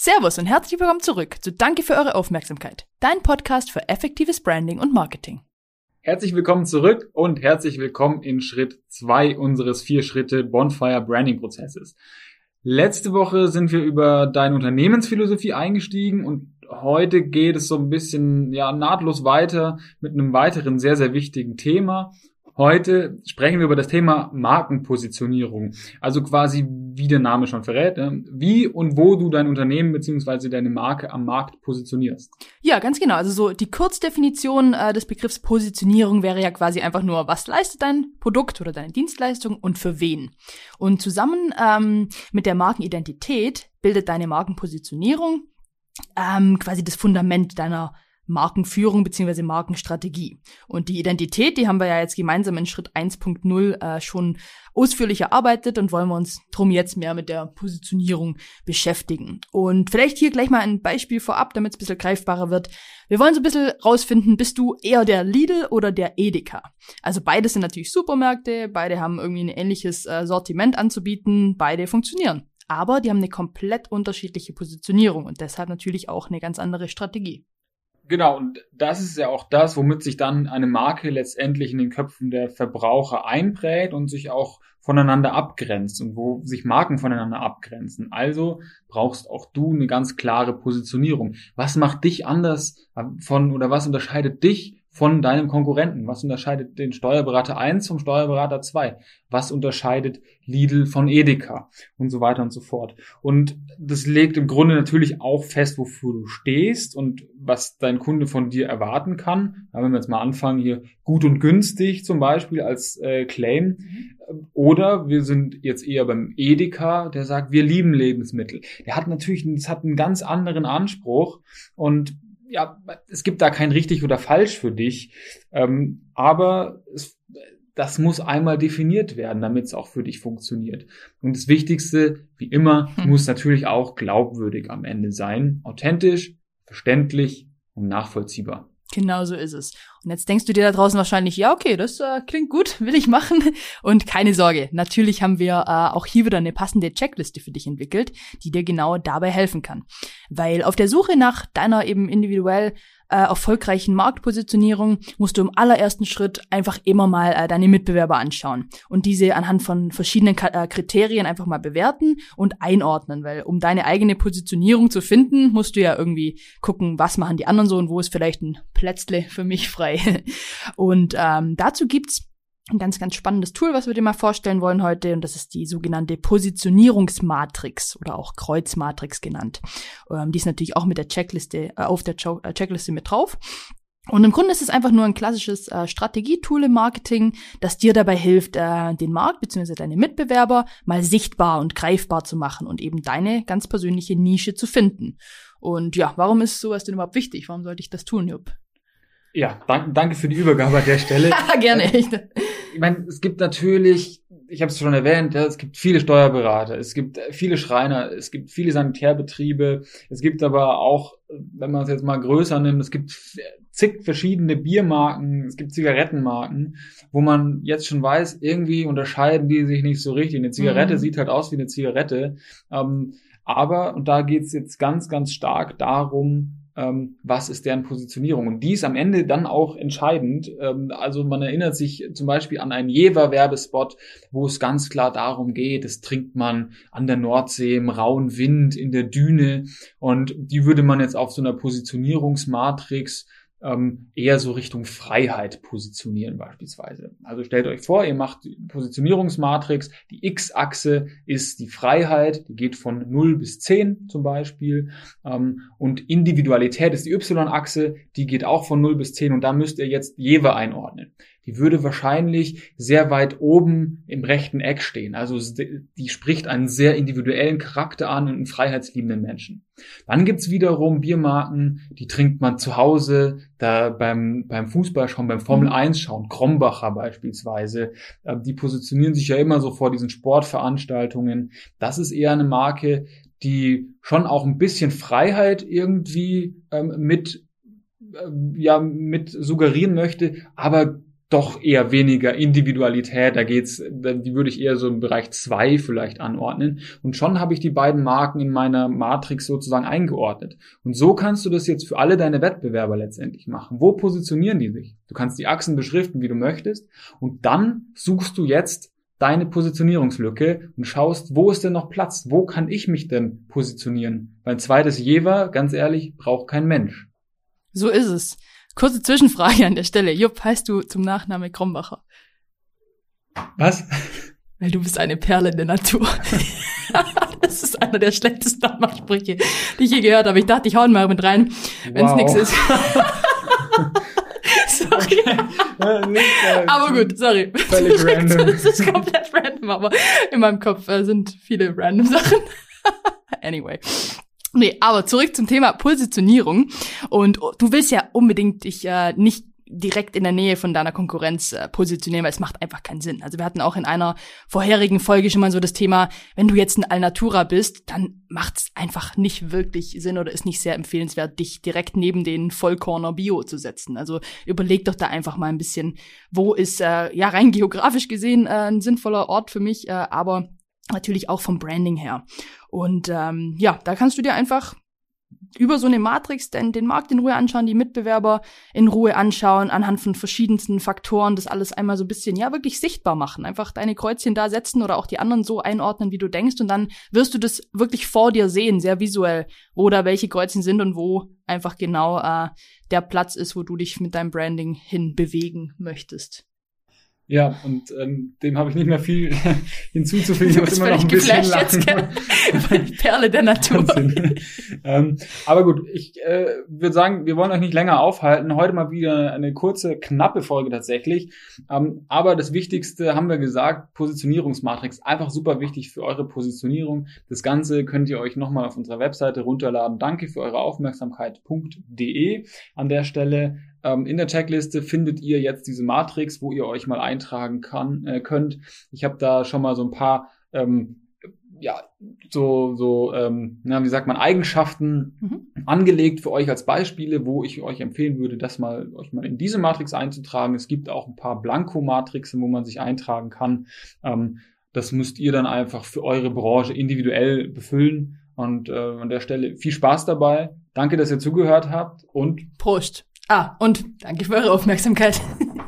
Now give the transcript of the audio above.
Servus und herzlich willkommen zurück zu Danke für eure Aufmerksamkeit, dein Podcast für effektives Branding und Marketing. Herzlich willkommen zurück und herzlich willkommen in Schritt zwei unseres vier Schritte Bonfire Branding Prozesses. Letzte Woche sind wir über deine Unternehmensphilosophie eingestiegen und heute geht es so ein bisschen ja nahtlos weiter mit einem weiteren sehr sehr wichtigen Thema Heute sprechen wir über das Thema Markenpositionierung. Also quasi, wie der Name schon verrät, ne? wie und wo du dein Unternehmen beziehungsweise deine Marke am Markt positionierst. Ja, ganz genau. Also so die Kurzdefinition äh, des Begriffs Positionierung wäre ja quasi einfach nur, was leistet dein Produkt oder deine Dienstleistung und für wen. Und zusammen ähm, mit der Markenidentität bildet deine Markenpositionierung ähm, quasi das Fundament deiner Markenführung beziehungsweise Markenstrategie. Und die Identität, die haben wir ja jetzt gemeinsam in Schritt 1.0 äh, schon ausführlich erarbeitet und wollen wir uns drum jetzt mehr mit der Positionierung beschäftigen. Und vielleicht hier gleich mal ein Beispiel vorab, damit es ein bisschen greifbarer wird. Wir wollen so ein bisschen rausfinden, bist du eher der Lidl oder der Edeka? Also beide sind natürlich Supermärkte, beide haben irgendwie ein ähnliches äh, Sortiment anzubieten, beide funktionieren. Aber die haben eine komplett unterschiedliche Positionierung und deshalb natürlich auch eine ganz andere Strategie. Genau, und das ist ja auch das, womit sich dann eine Marke letztendlich in den Köpfen der Verbraucher einprägt und sich auch voneinander abgrenzt und wo sich Marken voneinander abgrenzen. Also brauchst auch du eine ganz klare Positionierung. Was macht dich anders von oder was unterscheidet dich von deinem Konkurrenten? Was unterscheidet den Steuerberater 1 vom Steuerberater 2? Was unterscheidet Lidl von Edeka? Und so weiter und so fort. Und das legt im Grunde natürlich auch fest, wofür du stehst und was dein Kunde von dir erwarten kann. Ja, wenn wir jetzt mal anfangen, hier gut und günstig zum Beispiel als äh, Claim. Oder wir sind jetzt eher beim Edeka, der sagt, wir lieben Lebensmittel. Der hat natürlich, das hat einen ganz anderen Anspruch und ja, es gibt da kein richtig oder falsch für dich, ähm, aber es, das muss einmal definiert werden, damit es auch für dich funktioniert. Und das Wichtigste, wie immer, hm. muss natürlich auch glaubwürdig am Ende sein, authentisch, verständlich und nachvollziehbar. Genau so ist es. Und jetzt denkst du dir da draußen wahrscheinlich, ja, okay, das äh, klingt gut, will ich machen. Und keine Sorge, natürlich haben wir äh, auch hier wieder eine passende Checkliste für dich entwickelt, die dir genau dabei helfen kann. Weil auf der Suche nach deiner eben individuell äh, erfolgreichen Marktpositionierung musst du im allerersten Schritt einfach immer mal äh, deine Mitbewerber anschauen und diese anhand von verschiedenen Ka äh, Kriterien einfach mal bewerten und einordnen, weil um deine eigene Positionierung zu finden, musst du ja irgendwie gucken, was machen die anderen so und wo ist vielleicht ein Plätzle für mich frei. und ähm, dazu gibt's ein ganz, ganz spannendes Tool, was wir dir mal vorstellen wollen heute. Und das ist die sogenannte Positionierungsmatrix oder auch Kreuzmatrix genannt. Ähm, die ist natürlich auch mit der Checkliste, äh, auf der Cho äh, Checkliste mit drauf. Und im Grunde ist es einfach nur ein klassisches äh, Strategietool im Marketing, das dir dabei hilft, äh, den Markt bzw. deine Mitbewerber mal sichtbar und greifbar zu machen und eben deine ganz persönliche Nische zu finden. Und ja, warum ist sowas denn überhaupt wichtig? Warum sollte ich das tun, Jupp? Ja, danke, danke für die Übergabe an der Stelle. Gerne. Äh, ich meine, es gibt natürlich, ich habe es schon erwähnt, ja, es gibt viele Steuerberater, es gibt viele Schreiner, es gibt viele Sanitärbetriebe, es gibt aber auch, wenn man es jetzt mal größer nimmt, es gibt zig verschiedene Biermarken, es gibt Zigarettenmarken, wo man jetzt schon weiß, irgendwie unterscheiden die sich nicht so richtig. Eine Zigarette mhm. sieht halt aus wie eine Zigarette. Ähm, aber, und da geht's jetzt ganz, ganz stark darum, ähm, was ist deren Positionierung. Und die ist am Ende dann auch entscheidend. Ähm, also man erinnert sich zum Beispiel an einen Jever-Werbespot, wo es ganz klar darum geht, das trinkt man an der Nordsee im rauen Wind, in der Düne. Und die würde man jetzt auf so einer Positionierungsmatrix ähm, eher so Richtung Freiheit positionieren beispielsweise. Also stellt euch vor, ihr macht die Positionierungsmatrix, die X-Achse ist die Freiheit, die geht von 0 bis 10 zum Beispiel ähm, und Individualität ist die Y-Achse, die geht auch von 0 bis 10 und da müsst ihr jetzt Jewe einordnen die würde wahrscheinlich sehr weit oben im rechten Eck stehen. Also die spricht einen sehr individuellen Charakter an und einen freiheitsliebenden Menschen. Dann gibt's wiederum Biermarken, die trinkt man zu Hause, da beim, beim Fußball schauen, beim Formel 1 mhm. schauen, Krombacher beispielsweise. Äh, die positionieren sich ja immer so vor diesen Sportveranstaltungen. Das ist eher eine Marke, die schon auch ein bisschen Freiheit irgendwie ähm, mit, äh, ja, mit suggerieren möchte, aber doch eher weniger Individualität. Da geht's, die würde ich eher so im Bereich zwei vielleicht anordnen. Und schon habe ich die beiden Marken in meiner Matrix sozusagen eingeordnet. Und so kannst du das jetzt für alle deine Wettbewerber letztendlich machen. Wo positionieren die sich? Du kannst die Achsen beschriften, wie du möchtest. Und dann suchst du jetzt deine Positionierungslücke und schaust, wo ist denn noch Platz? Wo kann ich mich denn positionieren? Weil ein zweites Jever, ganz ehrlich, braucht kein Mensch. So ist es. Kurze Zwischenfrage an der Stelle. Jupp, heißt du zum Nachname Krombacher? Was? Weil du bist eine Perle in der Natur. das ist einer der schlechtesten Nachmachsprüche, die ich je gehört habe. Ich dachte, ich hau ihn mal mit rein, wenn es wow. nichts ist. sorry. Okay. aber gut, sorry. Völlig random. Das ist komplett random, aber in meinem Kopf äh, sind viele random Sachen. anyway. Nee, aber zurück zum Thema Positionierung. Und du willst ja unbedingt dich äh, nicht direkt in der Nähe von deiner Konkurrenz äh, positionieren, weil es macht einfach keinen Sinn. Also wir hatten auch in einer vorherigen Folge schon mal so das Thema, wenn du jetzt ein Alnatura bist, dann macht es einfach nicht wirklich Sinn oder ist nicht sehr empfehlenswert, dich direkt neben den Vollkorner Bio zu setzen. Also überleg doch da einfach mal ein bisschen, wo ist äh, ja rein geografisch gesehen äh, ein sinnvoller Ort für mich, äh, aber natürlich auch vom Branding her. Und ähm, ja, da kannst du dir einfach über so eine Matrix denn den Markt in Ruhe anschauen, die Mitbewerber in Ruhe anschauen, anhand von verschiedensten Faktoren das alles einmal so ein bisschen, ja, wirklich sichtbar machen. Einfach deine Kreuzchen da setzen oder auch die anderen so einordnen, wie du denkst und dann wirst du das wirklich vor dir sehen, sehr visuell, wo da welche Kreuzchen sind und wo einfach genau äh, der Platz ist, wo du dich mit deinem Branding hin bewegen möchtest. Ja, und ähm, dem habe ich nicht mehr viel hinzuzufügen. Ich muss immer noch ein bisschen lachen. Jetzt, Perle der Natur. ähm, aber gut, ich äh, würde sagen, wir wollen euch nicht länger aufhalten. Heute mal wieder eine kurze, knappe Folge tatsächlich. Ähm, aber das Wichtigste haben wir gesagt, Positionierungsmatrix. Einfach super wichtig für eure Positionierung. Das Ganze könnt ihr euch nochmal auf unserer Webseite runterladen. Danke für eure Aufmerksamkeit.de an der Stelle. Ähm, in der Checkliste findet ihr jetzt diese Matrix, wo ihr euch mal eintragen kann, äh, könnt. Ich habe da schon mal so ein paar ähm, ja, so, so, ähm, na, wie sagt man, Eigenschaften mhm. angelegt für euch als Beispiele, wo ich euch empfehlen würde, das mal, euch mal in diese Matrix einzutragen. Es gibt auch ein paar Blanko-Matrixen, wo man sich eintragen kann. Ähm, das müsst ihr dann einfach für eure Branche individuell befüllen. Und äh, an der Stelle viel Spaß dabei. Danke, dass ihr zugehört habt und Prost. Ah, und danke für eure Aufmerksamkeit.